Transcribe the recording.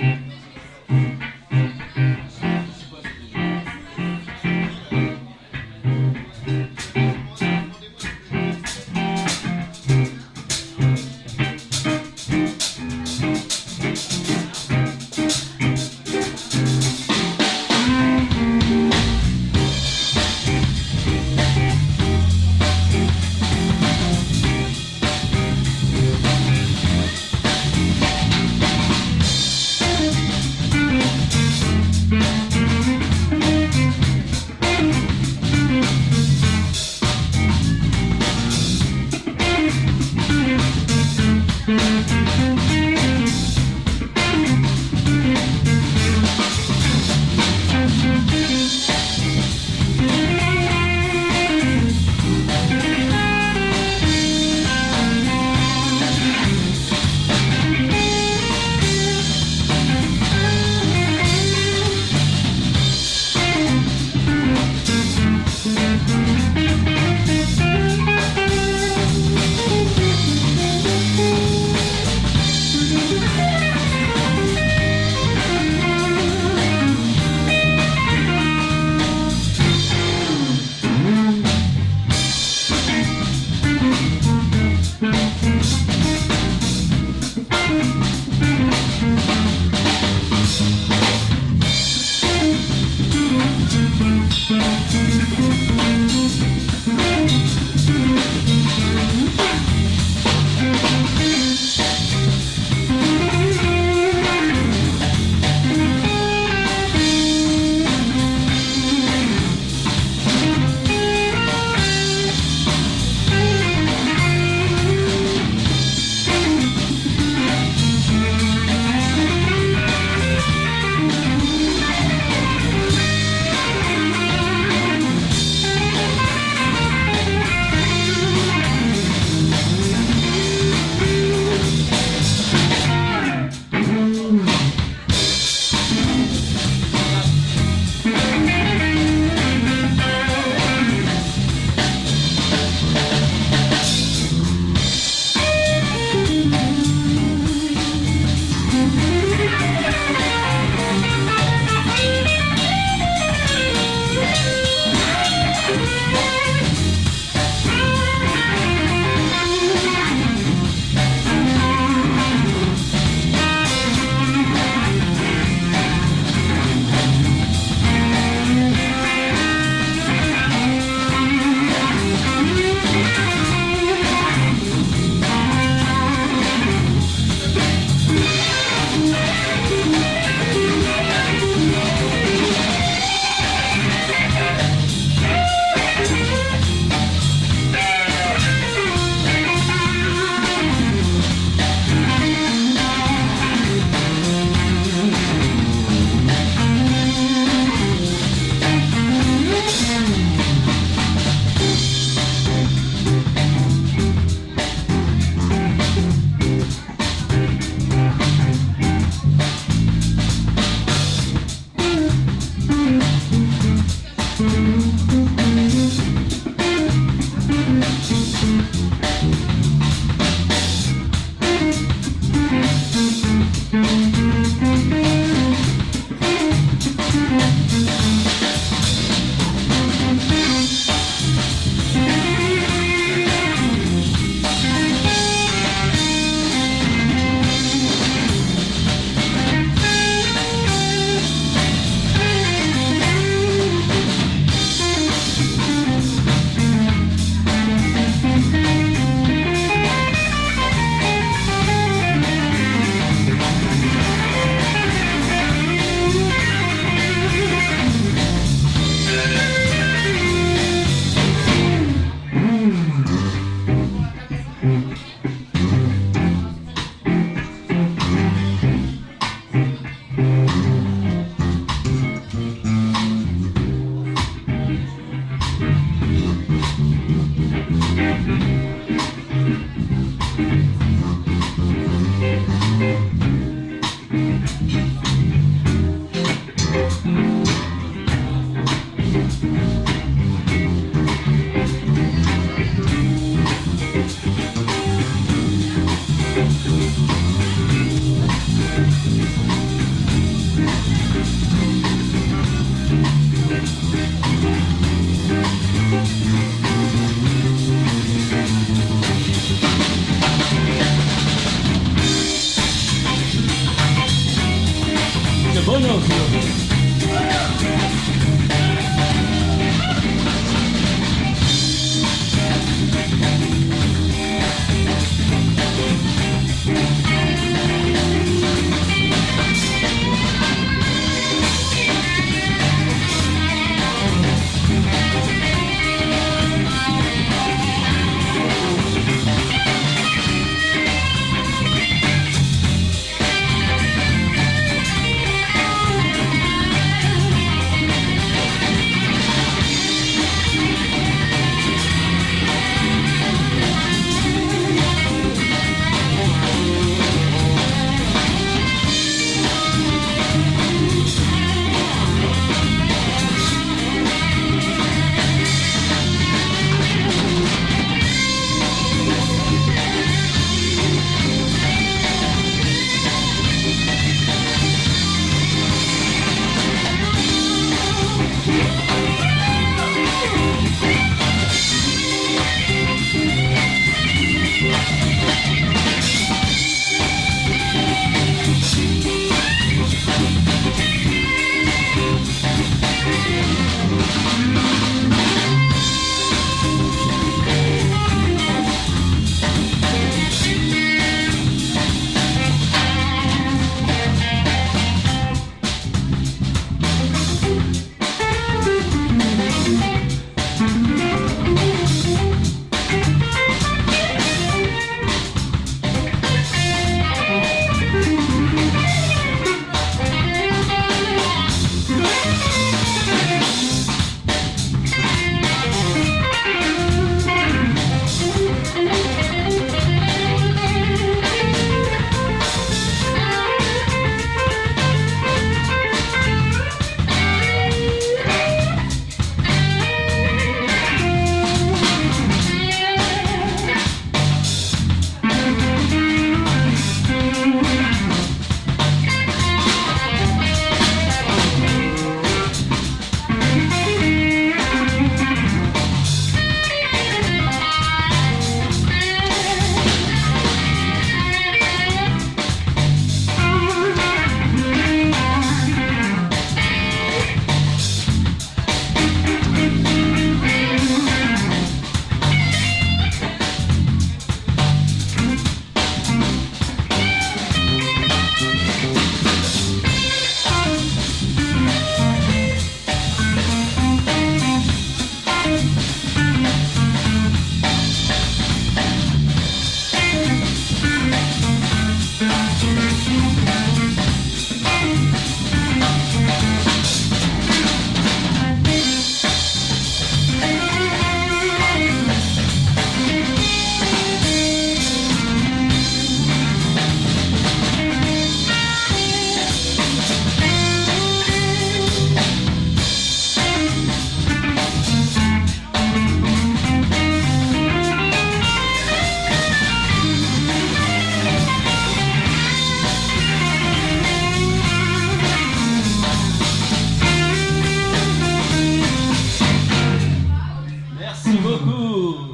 Mm-hmm. Demonios. Goku!